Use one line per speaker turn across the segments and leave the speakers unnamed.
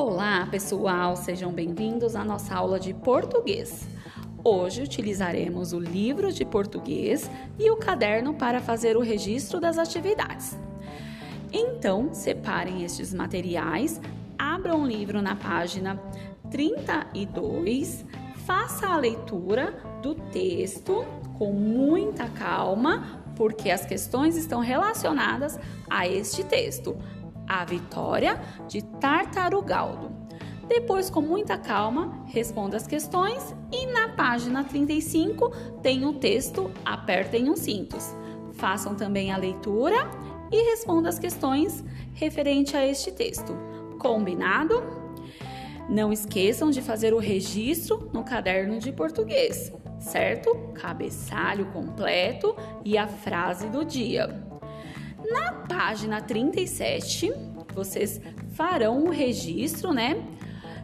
Olá, pessoal, sejam bem-vindos à nossa aula de português. Hoje utilizaremos o livro de português e o caderno para fazer o registro das atividades. Então, separem estes materiais, abram o livro na página 32, faça a leitura do texto com muita calma, porque as questões estão relacionadas a este texto. A Vitória de Tartarugaldo. Depois, com muita calma, responda as questões e na página 35 tem o texto Apertem os cintos. Façam também a leitura e respondam as questões referente a este texto. Combinado? Não esqueçam de fazer o registro no caderno de português, certo? Cabeçalho completo e a frase do dia. Na página 37, vocês farão o registro, né,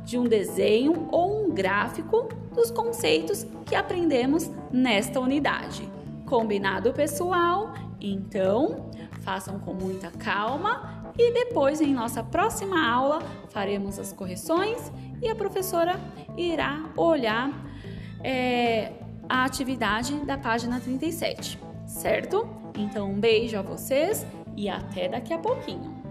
de um desenho ou um gráfico dos conceitos que aprendemos nesta unidade. Combinado, pessoal? Então, façam com muita calma e depois, em nossa próxima aula, faremos as correções e a professora irá olhar é, a atividade da página 37, certo? Então, um beijo a vocês e até daqui a pouquinho.